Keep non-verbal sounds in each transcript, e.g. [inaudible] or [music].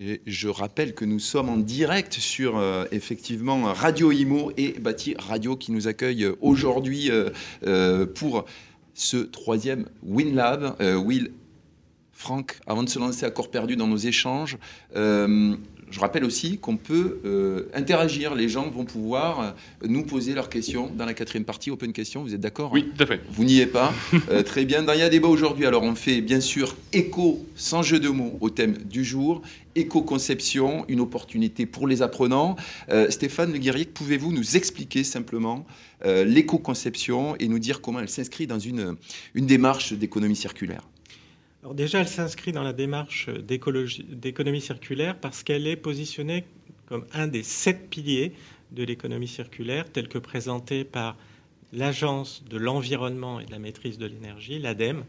Je rappelle que nous sommes en direct sur euh, effectivement Radio Imo et Bâti Radio qui nous accueille euh, aujourd'hui euh, pour ce troisième WinLab. Will, Franck, avant de se lancer à corps perdu dans nos échanges, je rappelle aussi qu'on peut euh, interagir. Les gens vont pouvoir euh, nous poser leurs questions dans la quatrième partie Open Question. Vous êtes d'accord Oui, tout à fait. Vous n'y êtes pas [laughs] euh, Très bien. Dans Il y a débat aujourd'hui, alors on fait bien sûr écho, sans jeu de mots, au thème du jour. Éco-conception, une opportunité pour les apprenants. Stéphane Le Guerrier, pouvez-vous nous expliquer simplement l'éco-conception et nous dire comment elle s'inscrit dans une, une démarche d'économie circulaire? Alors déjà, elle s'inscrit dans la démarche d'économie circulaire parce qu'elle est positionnée comme un des sept piliers de l'économie circulaire, tel que présenté par l'Agence de l'environnement et de la maîtrise de l'énergie, l'ADEME.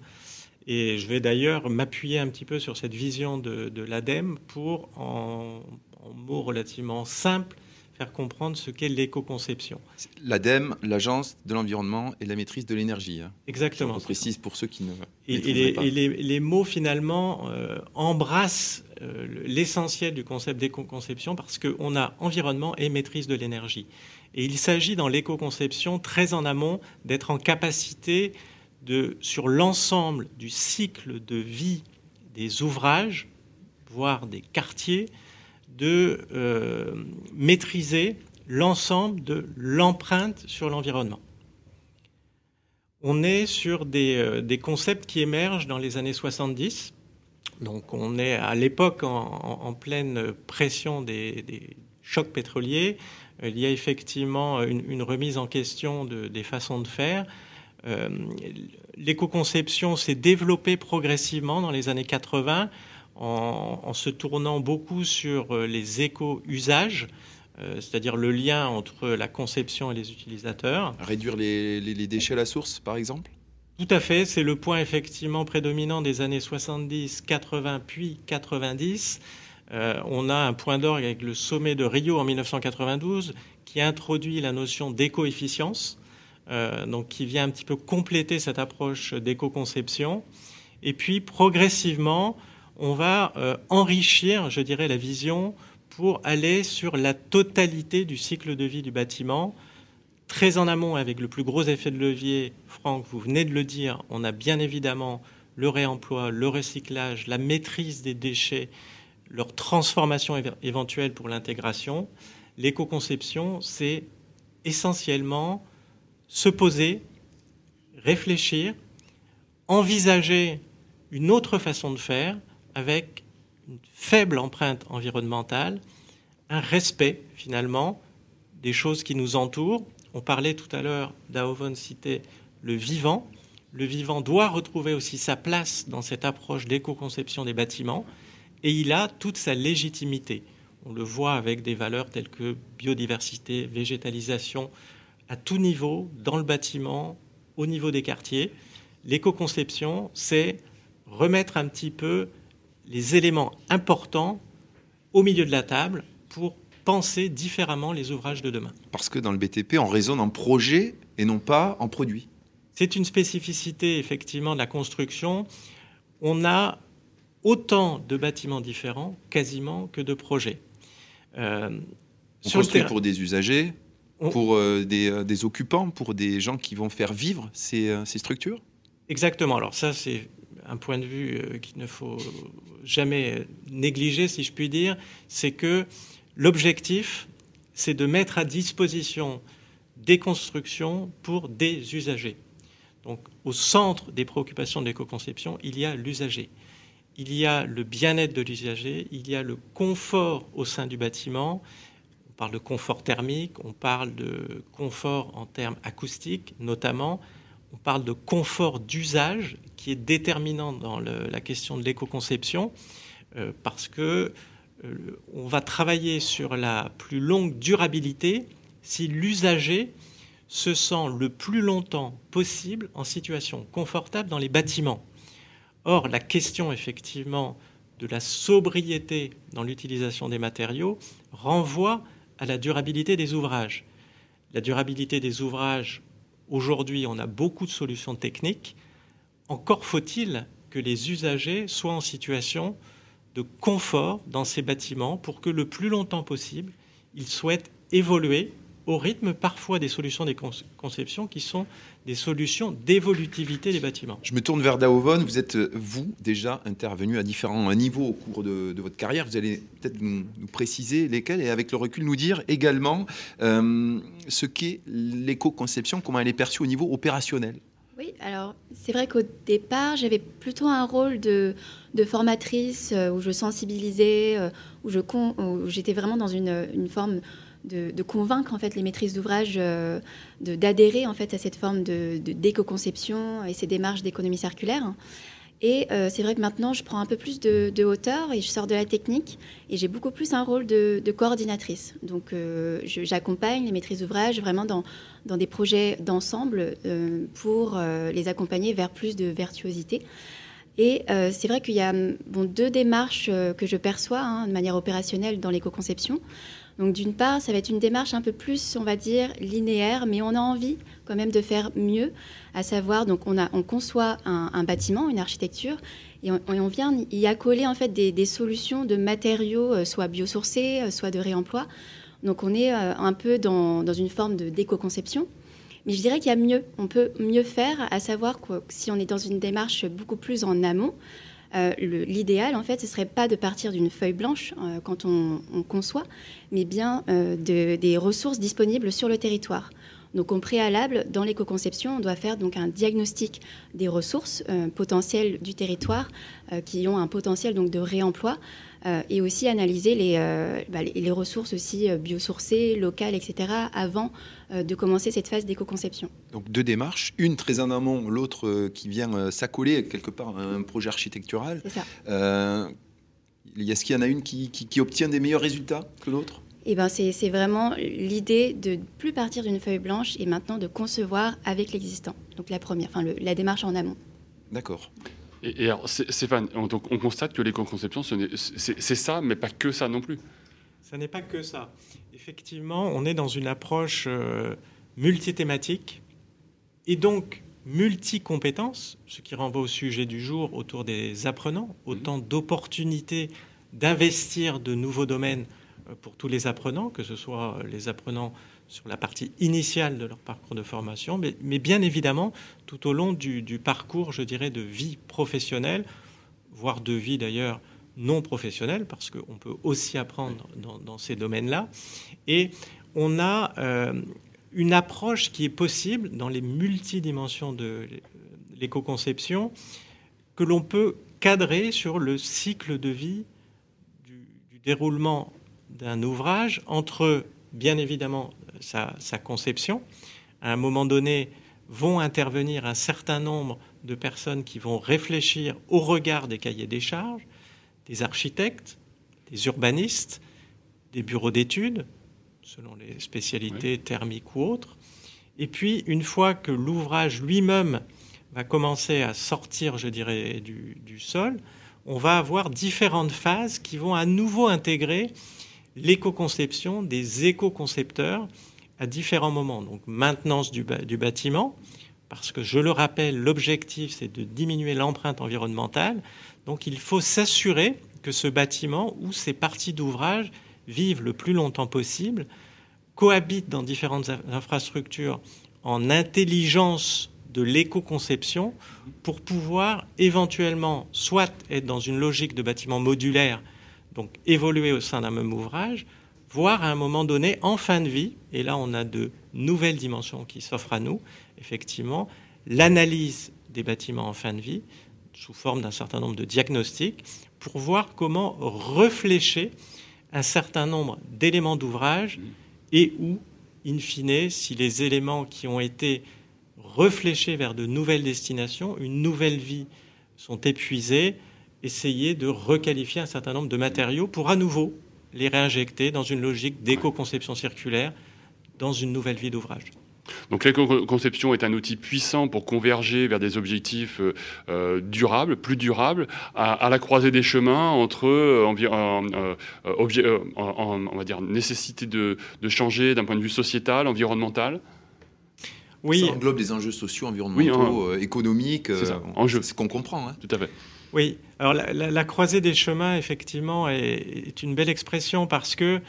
Et je vais d'ailleurs m'appuyer un petit peu sur cette vision de, l'ADEME pour, en, en mots relativement simples, faire comprendre ce qu'est l'éco-conception. L'ADEME, l'Agence de l'environnement et de la maîtrise de l'énergie. Hein. Exactement. Je précise pour ceux qui ne. Et, et, les, pas. et les, mots finalement euh, embrassent euh, l'essentiel du concept d'éco-conception parce qu'on a environnement et maîtrise de l'énergie. Et il s'agit dans l'éco-conception très en amont d'être en capacité de, sur l'ensemble du cycle de vie des ouvrages, voire des quartiers, de euh, maîtriser l'ensemble de l'empreinte sur l'environnement. On est sur des, euh, concepts qui émergent dans les années 70. Donc on est à l'époque en, pleine pression des, chocs pétroliers. Il y a effectivement une, remise en question des façons de faire. Euh, l'éco-conception s'est développée progressivement dans les années 80 en, se tournant beaucoup sur euh, les éco-usages, euh, c'est-à-dire le lien entre la conception et les utilisateurs. Réduire les, déchets à la source, par exemple? Tout à fait, c'est le point effectivement prédominant des années 70, 80, puis 90. Euh, on a un point d'orgue avec le sommet de Rio en 1992 qui introduit la notion d'éco-efficience, donc qui vient un petit peu compléter cette approche d'éco-conception. Et puis progressivement, on va euh, enrichir, je dirais, la vision pour aller sur la totalité du cycle de vie du bâtiment, très en amont avec le plus gros effet de levier. Franck, vous venez de le dire, on a bien évidemment le réemploi, le recyclage, la maîtrise des déchets, leur transformation éventuelle pour l'intégration. L'éco-conception, c'est essentiellement se poser, réfléchir, envisager une autre façon de faire avec une faible empreinte environnementale, un respect finalement des choses qui nous entourent. On parlait tout à l'heure, Daoven citait le vivant. Le vivant doit retrouver aussi sa place dans cette approche d'éco-conception des bâtiments et il a toute sa légitimité. On le voit avec des valeurs telles que biodiversité, végétalisation, à tout niveau, dans le bâtiment, au niveau des quartiers. L'éco-conception, c'est remettre un petit peu les éléments importants au milieu de la table pour penser différemment les ouvrages de demain. Parce que dans le BTP, on raisonne en projet et non pas en produit. C'est une spécificité effectivement de la construction. On a autant de bâtiments différents quasiment que de projets. Euh, on construit pour des usagers, pour euh, euh, des, occupants, pour des gens qui vont faire vivre ces, ces structures? Exactement. Alors ça, c'est un point de vue euh, qu'il ne faut jamais négliger, si je puis dire, c'est que l'objectif, c'est de mettre à disposition des constructions pour des usagers. Donc, au centre des préoccupations de l'éco-conception, il y a l'usager. Il y a le bien-être de l'usager, il y a le confort au sein du bâtiment. On parle de confort thermique, on parle de confort en termes acoustiques, notamment on parle de confort d'usage qui est déterminant dans la question de l'éco-conception euh, parce que euh, on va travailler sur la plus longue durabilité si l'usager se sent le plus longtemps possible en situation confortable dans les bâtiments. Or, la question effectivement de la sobriété dans l'utilisation des matériaux renvoie à la durabilité des ouvrages. La durabilité des ouvrages, Aujourd'hui, on a beaucoup de solutions techniques. Encore faut-il que les usagers soient en situation de confort dans ces bâtiments pour que le plus longtemps possible, ils souhaitent évoluer au rythme parfois des solutions des conceptions qui sont des solutions d'évolutivité des bâtiments. Je me tourne vers Daovon. Vous êtes, vous, déjà intervenu à différents niveaux au cours de, votre carrière. Vous allez peut-être nous, préciser lesquels et avec le recul nous dire également euh, ce qu'est l'éco-conception, comment elle est perçue au niveau opérationnel. Oui, alors c'est vrai qu'au départ, j'avais plutôt un rôle de, formatrice euh, où je sensibilisais, euh, où, j'étais vraiment dans une, forme de, convaincre en fait les maîtrises d'ouvrage euh, d'adhérer en fait à cette forme de d'éco-conception et ces démarches d'économie circulaire. Et euh, c'est vrai que maintenant, je prends un peu plus de, hauteur et je sors de la technique et j'ai beaucoup plus un rôle de, coordinatrice. Donc, euh, j'accompagne les maîtrises d'ouvrage vraiment dans, dans des projets d'ensemble euh, pour les accompagner vers plus de virtuosité. Et c'est vrai qu'il y a bon, deux démarches que je perçois hein, de manière opérationnelle dans l'éco-conception. Donc d'une part, ça va être une démarche un peu plus, on va dire, linéaire, mais on a envie quand même de faire mieux, à savoir, donc on, a, on conçoit un, bâtiment, une architecture, et on, vient y accoler en fait des, solutions de matériaux, euh, soit biosourcés, euh, soit de réemploi. Donc on est euh, un peu dans, dans une forme d'éco-conception. Mais je dirais qu'il y a mieux, on peut mieux faire, à savoir que si on est dans une démarche beaucoup plus en amont, euh, l'idéal, en fait, ce serait pas de partir d'une feuille blanche euh, quand on, conçoit, mais bien euh, des ressources disponibles sur le territoire. Donc, en préalable, dans l'éco-conception, on doit faire donc un diagnostic des ressources potentielles du territoire qui ont un potentiel donc de réemploi et aussi analyser les, euh, bah, les, ressources aussi euh, biosourcées, locales, etc., avant de commencer cette phase d'éco-conception. Donc deux démarches, une très en amont, l'autre qui vient s'accoler quelque part à un projet architectural. C'est ça. Est-ce qu'il y en a une qui, qui, obtient des meilleurs résultats que l'autre? Eh ben c'est vraiment l'idée de ne plus partir d'une feuille blanche et maintenant de concevoir avec l'existant. Donc la première, enfin la démarche en amont. D'accord. Et, alors, Stéphane, on, on constate que l'éco-conception, c'est ça, mais pas que ça non plus. Ça n'est pas que ça. Effectivement, on est dans une approche euh, multithématique et donc multi-compétences, ce qui renvoie au sujet du jour autour des apprenants, autant mmh. d'opportunités d'investir de nouveaux domaines euh, pour tous les apprenants, que ce soit les apprenants sur la partie initiale de leur parcours de formation, mais, bien évidemment tout au long du, parcours, je dirais, de vie professionnelle, voire de vie d'ailleurs non professionnelle, parce qu'on peut aussi apprendre dans, ces domaines-là. Et on a euh, une approche qui est possible dans les multidimensions de l'éco-conception, que l'on peut cadrer sur le cycle de vie du, du déroulement d'un ouvrage entre, bien évidemment, sa, conception. À un moment donné, vont intervenir un certain nombre de personnes qui vont réfléchir au regard des cahiers des charges, des architectes, des urbanistes, des bureaux d'études, selon les spécialités thermiques ou autres. Et puis, une fois que l'ouvrage lui-même va commencer à sortir, je dirais, du, du, sol, on va avoir différentes phases qui vont à nouveau intégrer l'éco-conception des éco-concepteurs à différents moments. Donc maintenance du, bâtiment, parce que je le rappelle, l'objectif c'est de diminuer l'empreinte environnementale. Donc il faut s'assurer que ce bâtiment ou ces parties d'ouvrage vivent le plus longtemps possible, cohabitent dans différentes infrastructures en intelligence de l'éco-conception pour pouvoir éventuellement soit être dans une logique de bâtiment modulaire, donc évoluer au sein d'un même ouvrage, voire à un moment donné, en fin de vie, et là on a de nouvelles dimensions qui s'offrent à nous, effectivement, l'analyse des bâtiments en fin de vie, sous forme d'un certain nombre de diagnostics, pour voir comment réfléchir un certain nombre d'éléments d'ouvrage et où, in fine, si les éléments qui ont été réfléchis vers de nouvelles destinations, une nouvelle vie, sont épuisés, essayer de requalifier un certain nombre de matériaux pour à nouveau les réinjecter dans une logique d'éco-conception circulaire dans une nouvelle vie d'ouvrage. Donc l'éco-conception est un outil puissant pour converger vers des objectifs euh, euh, durables, plus durables, à, la croisée des chemins entre euh, on va dire nécessité de, changer d'un point de vue sociétal, environnemental. Oui. Ça englobe des enjeux sociaux, environnementaux, économiques. C'est ce qu'on comprend. Hein. Tout à fait. Oui, alors la, croisée des chemins, effectivement, est, une belle expression parce que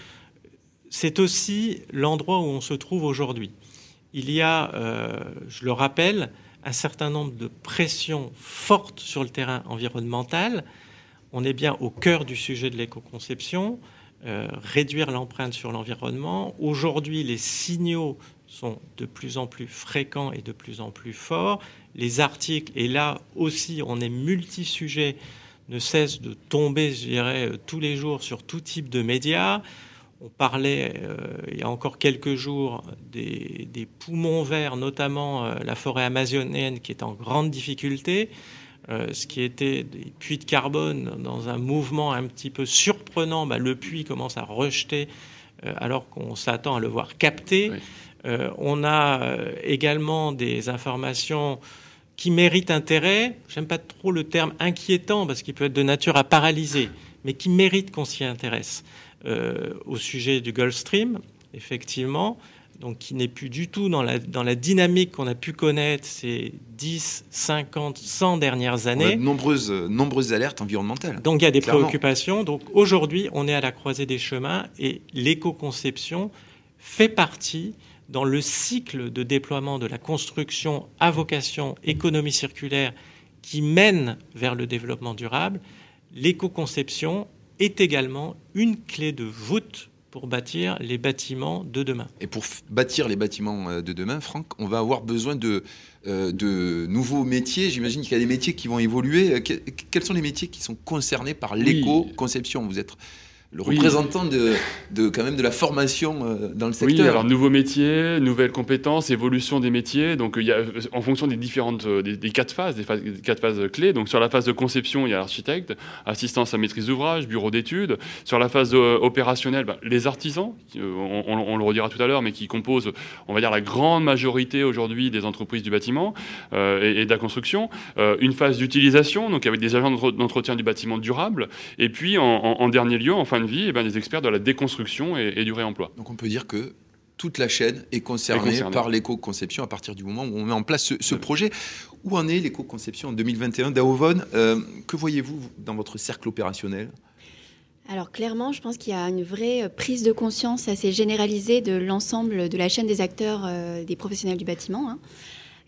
c'est aussi l'endroit où on se trouve aujourd'hui. Il y a, euh, je le rappelle, un certain nombre de pressions fortes sur le terrain environnemental. On est bien au cœur du sujet de l'éco-conception, euh, réduire l'empreinte sur l'environnement. Aujourd'hui, les signaux sont de plus en plus fréquents et de plus en plus forts. Les articles, et là aussi on est multi-sujets, ne cessent de tomber, je dirais, euh, tous les jours sur tout type de médias. On parlait euh, il y a encore quelques jours des, poumons verts, notamment euh, la forêt amazonienne qui est en grande difficulté, ce qui était des puits de carbone dans un mouvement un petit peu surprenant. Bah, le puits commence à rejeter alors qu'on s'attend à le voir capter. Euh, on a également des informations qui méritent intérêt. J'aime pas trop le terme inquiétant parce qu'il peut être de nature à paralyser, mais qui méritent qu'on s'y intéresse. Euh, au sujet du Gulf Stream, effectivement, donc qui n'est plus du tout dans la, dans la dynamique qu'on a pu connaître ces 10, 50, 100 dernières années. de nombreuses, nombreuses alertes environnementales. Donc il y a des préoccupations. Donc aujourd'hui, on est à la croisée des chemins et l'éco-conception fait partie dans le cycle de déploiement de la construction à vocation économie circulaire qui mène vers le développement durable, l'éco-conception est également une clé de voûte pour bâtir les bâtiments de demain. Et pour bâtir les bâtiments euh, de demain, Franck, on va avoir besoin de, euh, de nouveaux métiers. J'imagine qu'il y a des métiers qui vont évoluer. Euh, quels sont les métiers qui sont concernés par l'éco-conception? Vous êtes le représentant de, de, quand même de la formation euh, dans le secteur. Oui, alors nouveaux métiers, nouvelles compétences, évolution des métiers. Donc il y a, en fonction des différentes euh, des, quatre phases, des, phases, quatre phases clés. Donc sur la phase de conception, il y a l'architecte, assistance à maîtrise d'ouvrage, bureau d'études. Sur la phase euh, opérationnelle, ben, les artisans, on, on, le redira tout à l'heure, mais qui composent, on va dire, la grande majorité aujourd'hui des entreprises du bâtiment et, de la construction. une phase d'utilisation, donc avec des agents d'entretien du bâtiment durable. Et puis en, en dernier lieu, enfin de vie, et eh bien, des experts de la déconstruction et, du réemploi. Donc on peut dire que toute la chaîne est concernée, par l'éco-conception à partir du moment où on met en place ce, projet. Où en est l'éco-conception en 2021 Daovon, euh, que voyez-vous dans votre cercle opérationnel? Alors clairement, je pense qu'il y a une vraie prise de conscience assez généralisée de l'ensemble de la chaîne des acteurs, euh, des professionnels du bâtiment. Hein.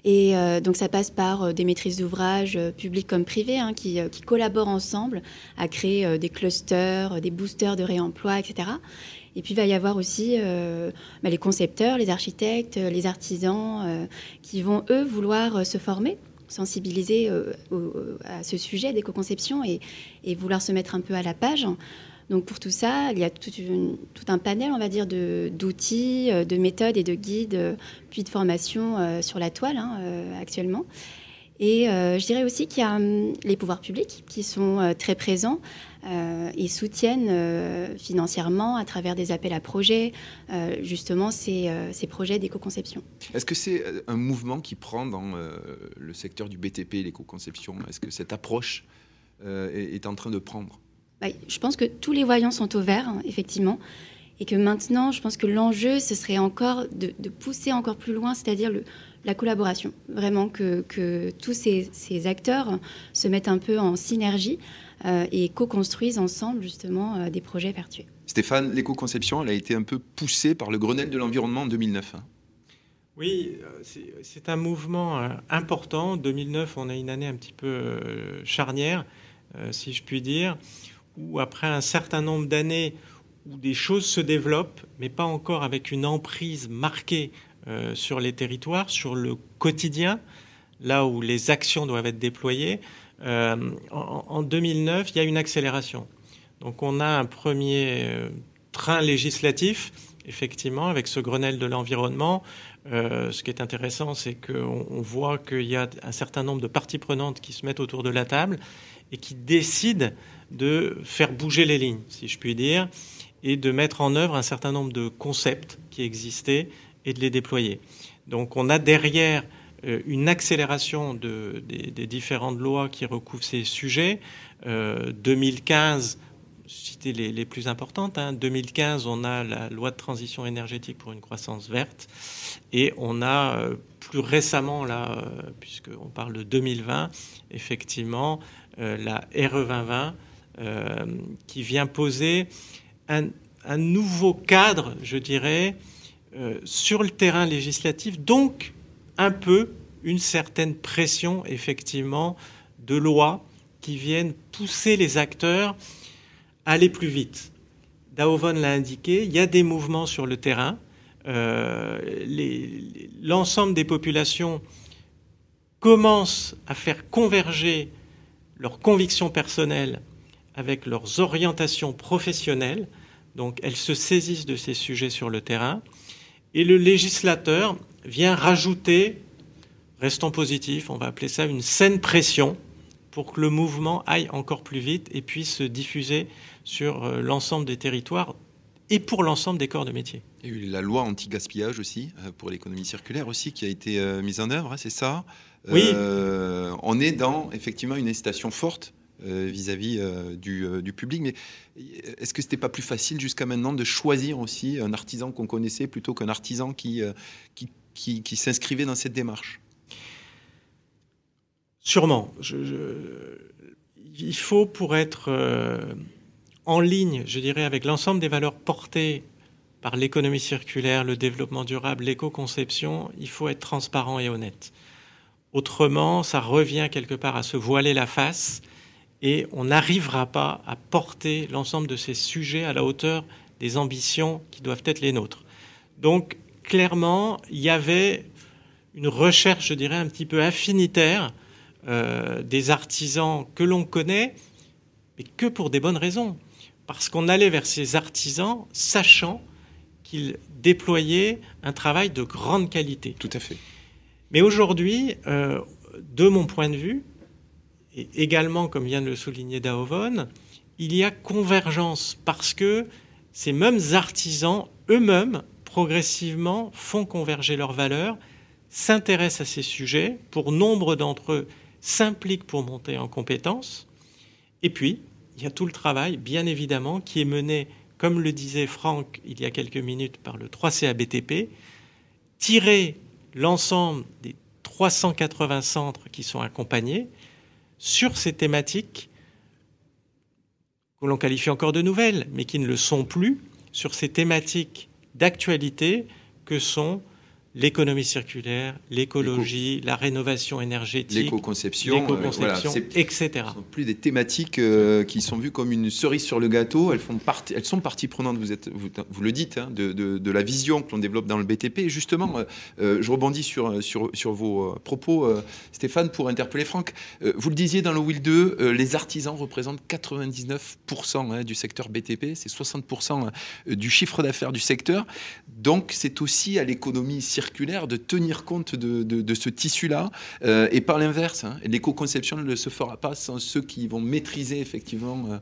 Et euh, donc ça passe par euh, des maîtrises d'ouvrage euh, publics comme privés hein, qui, collaborent ensemble à créer des clusters, des boosters de réemploi, etc. Et puis il va y avoir aussi bah, les concepteurs, les architectes, les artisans qui vont eux vouloir se former sensibiliser à ce sujet d'éco-conception et, et, vouloir se mettre un peu à la page. Donc pour tout ça, il y a tout, un panel, on va dire, d'outils, euh, de, méthodes et de guides, euh, puis de formations euh, sur la toile hein, actuellement. Et je dirais aussi qu'il y a hum, les pouvoirs publics qui sont très présents et soutiennent financièrement à travers des appels à projets, justement ces, ces projets d'éco-conception. Est-ce que c'est un mouvement qui prend dans le secteur du BTP, l'éco-conception? Est-ce que cette approche est en train de prendre? Bah, je pense que tous les voyants sont au vert, hein, effectivement. Et que maintenant, je pense que l'enjeu, ce serait encore de, pousser encore plus loin, c'est-à-dire la collaboration. Vraiment que, tous ces, acteurs se mettent un peu en synergie euh, et co-construisent ensemble, justement, euh, des projets vertueux. Stéphane, l'éco-conception, elle a été un peu poussée par le Grenelle de l'environnement en 2009. Hein. Oui, euh, c'est un mouvement important. 2009, on a une année un petit peu charnière, si je puis dire où après un certain nombre d'années où des choses se développent, mais pas encore avec une emprise marquée euh, sur les territoires, sur le quotidien, là où les actions doivent être déployées, euh, en, 2009, il y a une accélération. Donc on a un premier euh, train législatif, effectivement, avec ce Grenelle de l'environnement. ce qui est intéressant, c'est qu'on on voit qu'il y a un certain nombre de parties prenantes qui se mettent autour de la table et qui décident de faire bouger les lignes, si je puis dire, et de mettre en œuvre un certain nombre de concepts qui existaient et de les déployer. Donc on a derrière euh, une accélération des, différentes lois qui recouvrent ces sujets. 2015, citer les, plus importantes. En hein. 2015, on a la loi de transition énergétique pour une croissance verte. Et on a euh, plus récemment, là, euh, puisqu'on parle de 2020, effectivement, euh, la RE 2020 qui vient poser un, nouveau cadre, je dirais, sur le terrain législatif, donc un peu une certaine pression, effectivement, de loi qui viennent pousser les acteurs à aller plus vite. Daovon l'a indiqué, il y a des mouvements sur le terrain. Euh, l'ensemble des populations commencent à faire converger leurs convictions personnelles avec leurs orientations professionnelles. Donc elles se saisissent de ces sujets sur le terrain. Et le législateur vient rajouter, restons positifs, on va appeler ça une saine pression, pour que le mouvement aille encore plus vite et puisse se diffuser sur euh, l'ensemble des territoires et pour l'ensemble des corps de métier. Il y a eu la loi anti-gaspillage aussi, euh, pour l'économie circulaire aussi, qui a été euh, mise en œuvre, hein, c'est ça Oui. on est dans effectivement une incitation forte vis-à-vis du, public. Mais est-ce que c'était pas plus facile jusqu'à maintenant de choisir aussi un artisan qu'on connaissait plutôt qu'un artisan qui, qui s'inscrivait dans cette démarche? Sûrement. il faut, pour être euh, en ligne, je dirais, avec l'ensemble des valeurs portées par l'économie circulaire, le développement durable, l'éco-conception, il faut être transparent et honnête. Autrement, ça revient quelque part à se voiler la face et on n'arrivera pas à porter l'ensemble de ces sujets à la hauteur des ambitions qui doivent être les nôtres. Donc, clairement, il y avait une recherche, je dirais, un petit peu affinitaire euh, des artisans que l'on connaît, mais que pour des bonnes raisons. Parce qu'on allait vers ces artisans sachant qu'ils déployaient un travail de grande qualité. Tout à fait. Mais aujourd'hui, euh, de mon point de vue, et également comme vient de le souligner Daovon, il y a convergence parce que ces mêmes artisans eux-mêmes progressivement font converger leurs valeurs, s'intéressent à ces sujets. Pour nombre d'entre eux, s'implique pour monter en compétences. Et puis, il y a tout le travail, bien évidemment, qui est mené, comme le disait Franck il y a quelques minutes, par le 3CA BTP, tirer l'ensemble des 380 centres qui sont accompagnés sur ces thématiques que l'on qualifie encore de nouvelles, mais qui ne le sont plus, sur ces thématiques d'actualité que sont l'économie circulaire, l'écologie, la rénovation énergétique, l'éco-conception, euh, etc. Ce sont plus des thématiques euh, qui sont vues comme une cerise sur le gâteau. Elles, font partie, elles sont partie prenante, vous, êtes, vous, le dites, hein, de, de, la vision que l'on développe dans le BTP. Et justement, euh, je rebondis sur, sur, sur vos propos, Stéphane, pour interpeller Franck. vous le disiez dans le Will 2, les artisans représentent 99% hein, du secteur BTP, c'est 60% du chiffre d'affaires du secteur. Donc c'est aussi à l'économie circulaire de tenir compte de, ce tissu-là. Euh, et par l'inverse, hein, l'éco-conception ne se fera pas sans ceux qui vont maîtriser effectivement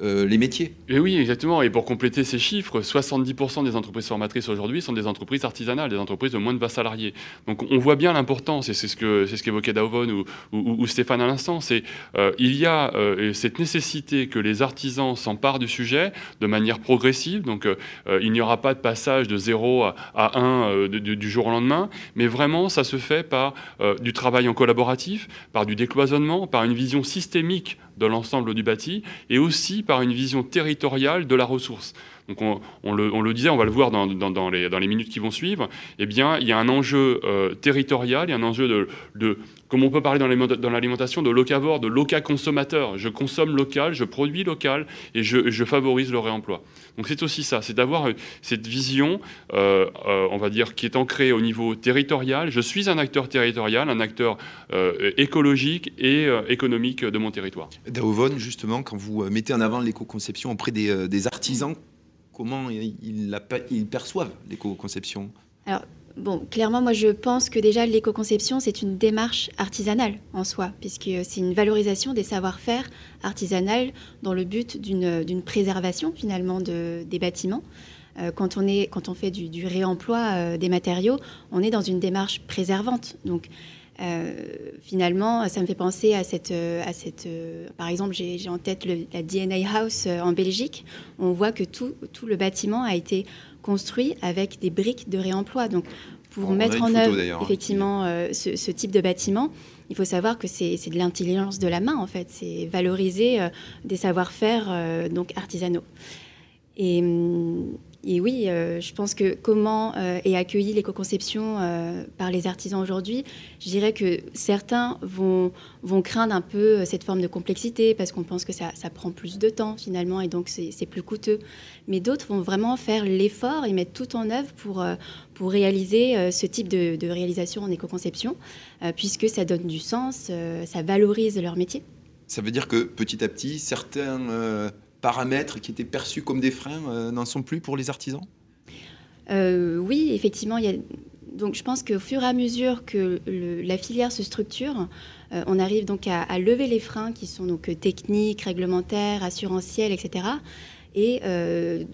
euh, les métiers. Et oui, exactement. Et pour compléter ces chiffres, 70% des entreprises formatrices aujourd'hui sont des entreprises artisanales, des entreprises de moins de 20 salariés. Donc on voit bien l'importance, et c'est ce que c'est ce qu'évoquait Dauvon ou, Stéphane à l'instant, c'est euh, il y a euh, cette nécessité que les artisans s'emparent du sujet de manière progressive. Donc il n'y aura pas de passage de 0 à, 1 du jour au lendemain, mais vraiment ça se fait par du travail en collaboratif, par du décloisonnement, par une vision systémique de l'ensemble du bâti, et aussi par une vision territoriale de la ressource. Donc on, le, disait, on va le voir dans, les, minutes qui vont suivre, eh bien, il y a un enjeu euh, territorial, il y a un enjeu de, comme on peut parler dans l'alimentation, de locavore, de loca consommateur. Je consomme local, je produis local et je, favorise le réemploi. Donc c'est aussi ça, c'est d'avoir euh, cette vision, euh, on va dire, qui est ancrée au niveau territorial. Je suis un acteur territorial, un acteur écologique et économique de mon territoire. Daovon, justement, quand vous mettez en avant l'éco-conception auprès des artisans, comment ils, perçoivent l'éco-conception Alors, bon, clairement, moi, je pense que déjà, l'éco-conception, c'est une démarche artisanale en soi, puisque c'est une valorisation des savoir-faire artisanales dans le but d'une préservation, finalement, de, des bâtiments. Euh, quand, on est, quand on fait du, réemploi euh, des matériaux, on est dans une démarche préservante. Donc, finalement, ça me fait penser à cette, à cette par exemple, j'ai en tête la DNA House en Belgique. On voit que tout, tout le bâtiment a été construit avec des briques de réemploi. Donc, pour mettre en œuvre hein, effectivement ce, ce, type de bâtiment, il faut savoir que c'est de l'intelligence de la main, en fait. C'est valoriser euh, des savoir-faire euh, donc artisanaux. Et, hum, et oui, euh, je pense que comment est accueillie l'éco-conception par les artisans aujourd'hui, je dirais que certains vont, vont craindre un peu cette forme de complexité parce qu'on pense que ça, prend plus de temps finalement et donc c'est plus coûteux. Mais d'autres vont vraiment faire l'effort et mettre tout en œuvre pour, pour réaliser euh, ce type de, réalisation en éco-conception, euh, puisque ça donne du sens, euh, ça valorise leur métier. Ça veut dire que petit à petit, certains paramètres qui étaient perçus comme des freins n'en sont plus pour les artisans? Oui, effectivement. Il y a... Donc je pense qu'au fur et à mesure que la filière se structure, on arrive donc à, à, lever les freins qui sont donc techniques, réglementaires, assurantiels, etc et euh,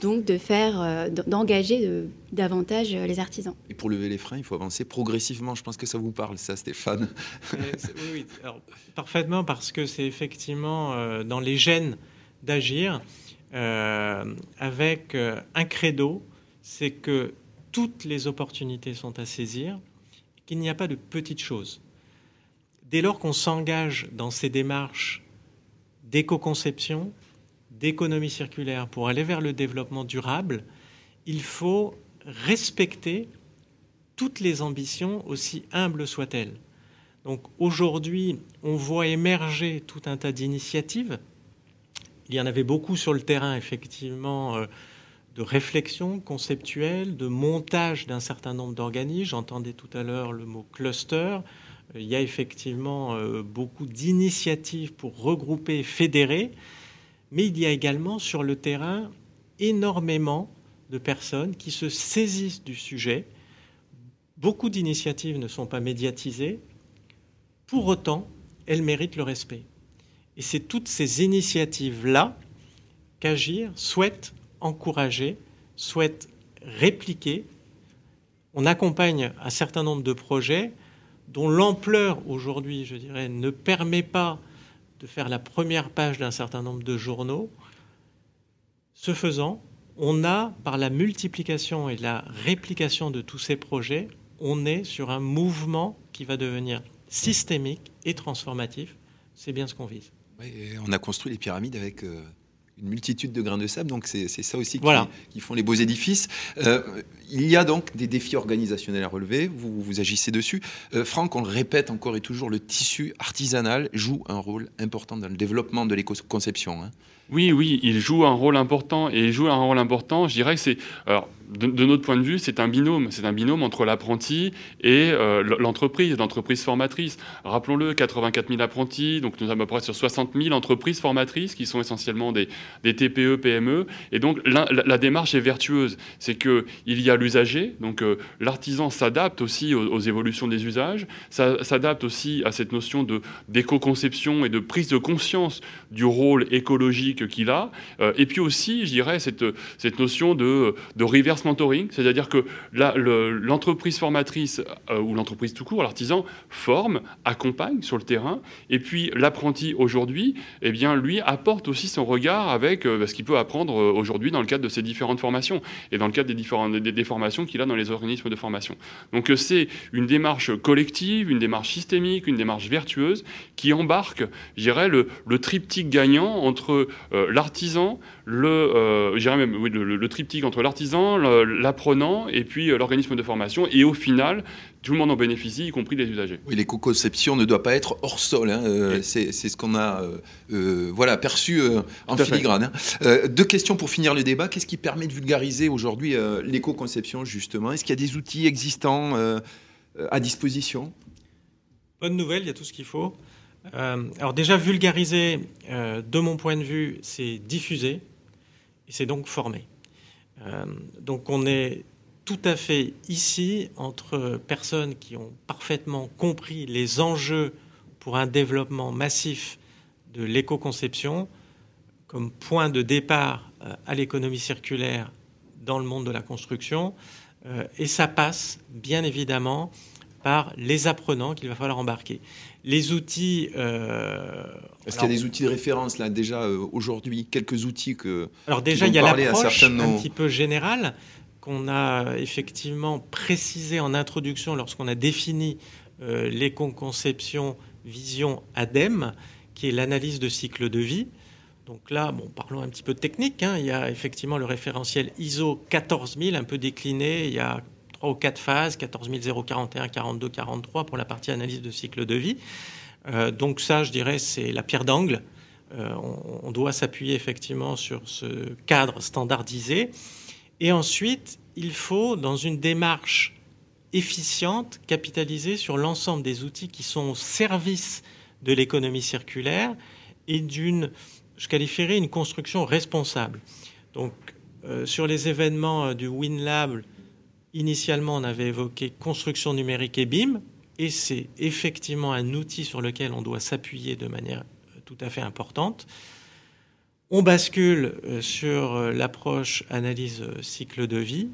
donc de faire, euh, d'engager davantage les artisans. Et pour lever les freins, il faut avancer progressivement. Je pense que ça vous parle, ça, Stéphane. oui, parfaitement, parce que c'est effectivement euh, dans les gènes d'agir avec un credo, c'est que toutes les opportunités sont à saisir, qu'il n'y a pas de petites choses. Dès lors qu'on s'engage dans ces démarches d'éco-conception, d'économie circulaire pour aller vers le développement durable, il faut respecter toutes les ambitions, aussi humbles soient-elles. Donc aujourd'hui, on voit émerger tout un tas d'initiatives. Il y en avait beaucoup sur le terrain, effectivement, euh, de réflexion conceptuelle, de montage d'un certain nombre d'organismes. J'entendais tout à l'heure le mot cluster. Il y a effectivement euh, beaucoup d'initiatives pour regrouper, fédérer mais il y a également sur le terrain énormément de personnes qui se saisissent du sujet. Beaucoup d'initiatives ne sont pas médiatisées. Pour autant, elles méritent le respect. Et c'est toutes ces initiatives-là qu'Agir souhaite encourager, souhaite répliquer. On accompagne un certain nombre de projets dont l'ampleur aujourd'hui, je dirais, ne permet pas de faire la première page d'un certain nombre de journaux. Ce faisant, on a, par la multiplication et la réplication de tous ces projets, on est sur un mouvement qui va devenir systémique et transformatif. C'est bien ce qu'on vise. On a construit les pyramides avec euh, une multitude de grains de sable, donc c'est ça aussi qui, voilà. qui, font les beaux édifices. Euh, il y a donc des défis organisationnels à relever, vous, vous agissez dessus. Euh, Franck, on le répète encore et toujours, le tissu artisanal joue un rôle important dans le développement de l'éco-conception. Hein. Oui, oui, il joue un rôle important et il joue un rôle important. Je dirais que c'est, alors, de, notre point de vue, c'est un binôme. C'est un binôme entre l'apprenti et euh, l'entreprise, l'entreprise formatrice. Rappelons-le, 84 000 apprentis, donc nous sommes à peu près sur 60 000 entreprises formatrices qui sont essentiellement des, TPE, PME. Et donc la, démarche est vertueuse. C'est que il y a l'usager, donc euh, l'artisan s'adapte aussi aux, évolutions des usages, s'adapte aussi à cette notion d'éco-conception et de prise de conscience du rôle écologique qu'il a. Euh, et puis aussi, je dirais, cette, cette notion de, de reverse mentoring, c'est-à-dire que l'entreprise formatrice euh, ou l'entreprise tout court, l'artisan, forme, accompagne sur le terrain. Et puis l'apprenti aujourd'hui, eh bien, lui apporte aussi son regard avec euh, ce qu'il peut apprendre aujourd'hui dans le cadre de ses différentes formations et dans le cadre des, différentes, des, formations qu'il a dans les organismes de formation. Donc c'est une démarche collective, une démarche systémique, une démarche vertueuse qui embarque, je dirais, le, triptyque gagnant entre euh, l'artisan, le, euh, même le, triptyque entre l'artisan, l'apprenant et puis euh, l'organisme de formation. Et au final, tout le monde en bénéficie, y compris les usagers. Oui, l'éco-conception ne doit pas être hors sol. Hein, c'est ce qu'on a voilà, perçu en filigrane. Hein. deux questions pour finir le débat. Qu'est-ce qui permet de vulgariser aujourd'hui l'éco-conception, justement? Est-ce qu'il y a des outils existants à disposition? Bonne nouvelle, il y a tout ce qu'il faut. Euh, alors déjà, vulgariser, euh, de mon point de vue, c'est diffuser et c'est donc former. Euh, donc on est tout à fait ici entre personnes qui ont parfaitement compris les enjeux pour un développement massif de l'éco-conception comme point de départ à l'économie circulaire dans le monde de la construction. et ça passe, bien évidemment, par les apprenants qu'il va falloir embarquer. Les outils. Euh, Est-ce qu'il y a des outils de référence là déjà euh, aujourd'hui Quelques outils que. Alors déjà, il y a l'approche un petit peu générale qu'on a effectivement précisé en introduction lorsqu'on a défini euh, l'éco-conception vision ADEME, qui est l'analyse de cycle de vie. Donc là, bon, parlons un petit peu de technique. Hein. Il y a effectivement le référentiel ISO 14000, un peu décliné. Il y a trois ou quatre phases, 14041, 42, 43 pour la partie analyse de cycle de vie. Euh, donc ça, je dirais, c'est la pierre d'angle. Euh, on, doit s'appuyer effectivement sur ce cadre standardisé. Et ensuite, il faut, dans une démarche efficiente, capitaliser sur l'ensemble des outils qui sont au service de l'économie circulaire et d'une, je qualifierais, une construction responsable. Donc, euh, sur les événements du WinLab, Initialement, on avait évoqué construction numérique et BIM, et c'est effectivement un outil sur lequel on doit s'appuyer de manière euh, tout à fait importante. On bascule euh, sur euh, l'approche analyse cycle de vie,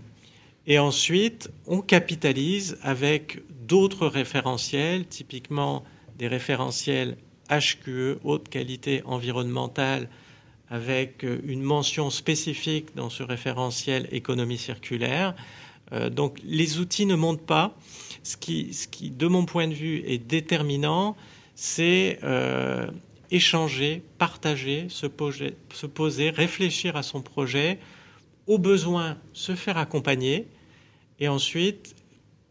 et ensuite on capitalise avec d'autres référentiels, typiquement des référentiels HQE, haute qualité environnementale, avec une mention spécifique dans ce référentiel économie circulaire, donc les outils ne montent pas. Ce qui, de mon point de vue, est déterminant, c'est euh, échanger, partager, se poser, réfléchir à son projet, au besoin se faire accompagner, et ensuite,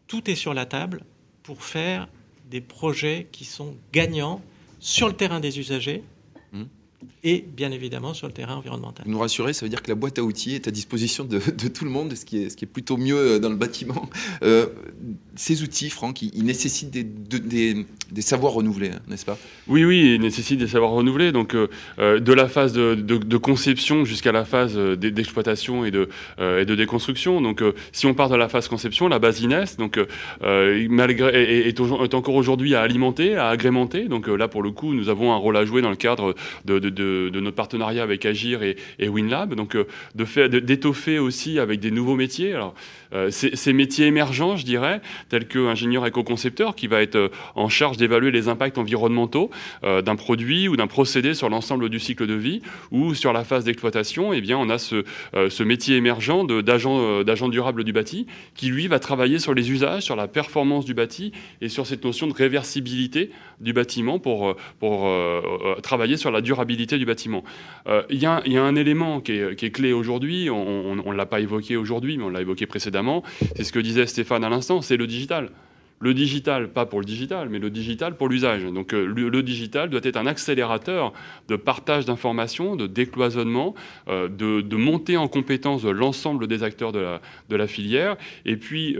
tout est sur la table pour faire des projets qui sont gagnants sur le terrain des usagers, et bien évidemment sur le terrain environnemental. Vous nous rassurez, ça veut dire que la boîte à outils est à disposition de, tout le monde, ce qui, est, ce qui est plutôt mieux euh, dans le bâtiment. Euh, ces outils, Franck, ils, nécessitent des, des, savoirs renouvelés, hein, n'est-ce pas? Oui, oui, ils nécessitent des savoirs renouvelés. Donc, euh, de la phase de, conception jusqu'à la phase d'exploitation et de, et de déconstruction. Donc, si on part de la phase conception, la base INES, donc, malgré, est, est, encore aujourd'hui à alimenter, à agrémenter. Donc, là, pour le coup, nous avons un rôle à jouer dans le cadre de de, notre partenariat avec Agir et, WinLab, donc euh, de d'étoffer aussi avec des nouveaux métiers. Euh, ces, métiers émergents, je dirais, tels qu'ingénieur éco-concepteur, qui va être euh, en charge d'évaluer les impacts environnementaux d'un produit ou d'un procédé sur l'ensemble du cycle de vie, ou sur la phase d'exploitation, eh bien, on a ce, métier émergent d'agent durable du bâti, qui lui va travailler sur les usages, sur la performance du bâti et sur cette notion de réversibilité du bâtiment pour, travailler sur la durabilité du bâtiment. Euh, il y, a un élément qui est, clé aujourd'hui, on ne l'a pas évoqué aujourd'hui, mais on l'a évoqué précédemment, c'est ce que disait Stéphane à l'instant, c'est le digital. Le digital, pas pour le digital, mais le digital pour l'usage. Donc euh, le, digital doit être un accélérateur de partage d'informations, de décloisonnement, euh, de, montée en compétence de l'ensemble des acteurs de la, filière. Et puis,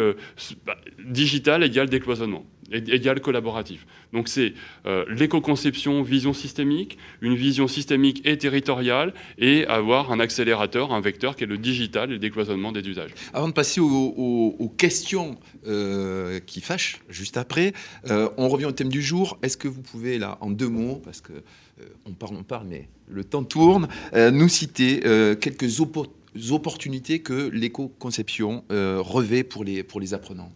bah, digital égale décloisonnement égal collaboratif. Donc c'est euh, l'éco-conception, vision systémique, une vision systémique et territoriale, et avoir un accélérateur, un vecteur qui est le digital et le décloisonnement des usages. Avant de passer aux, questions euh, qui fâchent, juste après, euh, on revient au thème du jour. Est-ce que vous pouvez, là, en deux mots, parce que on parle, on parle, mais le temps tourne, nous citer quelques opportunités que l'éco-conception revêt pour les, pour les apprenants?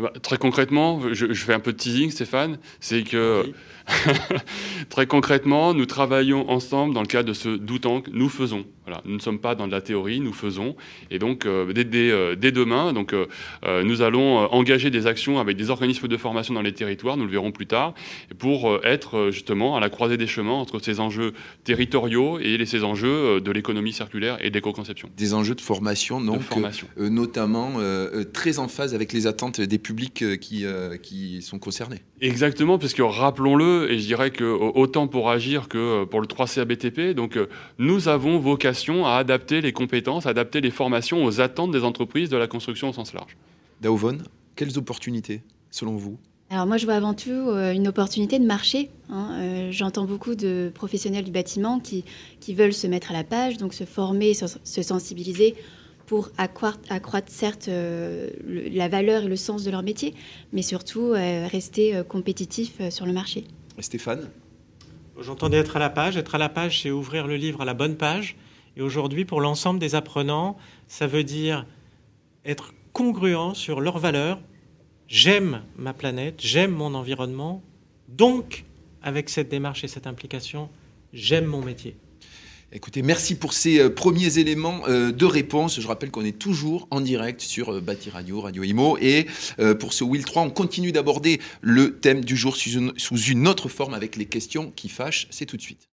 Bah, très concrètement, je, fais un peu de teasing, Stéphane, c'est que très concrètement, nous travaillons ensemble dans le cadre de ce doutant que nous faisons. Voilà, nous ne sommes pas dans de la théorie, nous faisons. Et donc, euh, dès, euh, dès, demain, donc, euh, nous allons engager des actions avec des organismes de formation dans les territoires, nous le verrons plus tard, pour être justement à la croisée des chemins entre ces enjeux territoriaux et ces enjeux de l'économie circulaire et de l'éco-conception. Des enjeux de formation, non formation. notamment très en phase avec les attentes des publics qui, qui sont concernés. Exactement, puisque rappelons-le, et je dirais que autant pour agir que pour le 3CA BTP, donc nous avons vocation à adapter les compétences, adapter les formations aux attentes des entreprises de la construction au sens large. Daovon, quelles opportunités selon vous? Alors moi, je vois avant tout euh, une opportunité de marché. Hein. Euh, j'entends beaucoup de professionnels du bâtiment qui, qui veulent se mettre à la page, donc se former, se sensibiliser pour accroître, certes euh, la valeur et le sens de leur métier, mais surtout euh, rester euh, compétitif sur le marché. Stéphane J'entendais être à la page. Être à la page, c'est ouvrir le livre à la bonne page. Et aujourd'hui, pour l'ensemble des apprenants, ça veut dire être congruent sur leurs valeurs, j'aime ma planète, j'aime mon environnement, donc avec cette démarche et cette implication, j'aime mon métier. Écoutez, merci pour ces euh, premiers éléments euh, de réponse. Je rappelle qu'on est toujours en direct sur euh, Bâti Radio, Radio Imo. Et pour ce Will 3, on continue d'aborder le thème du jour sous une autre forme avec les questions qui fâchent. C'est tout de suite.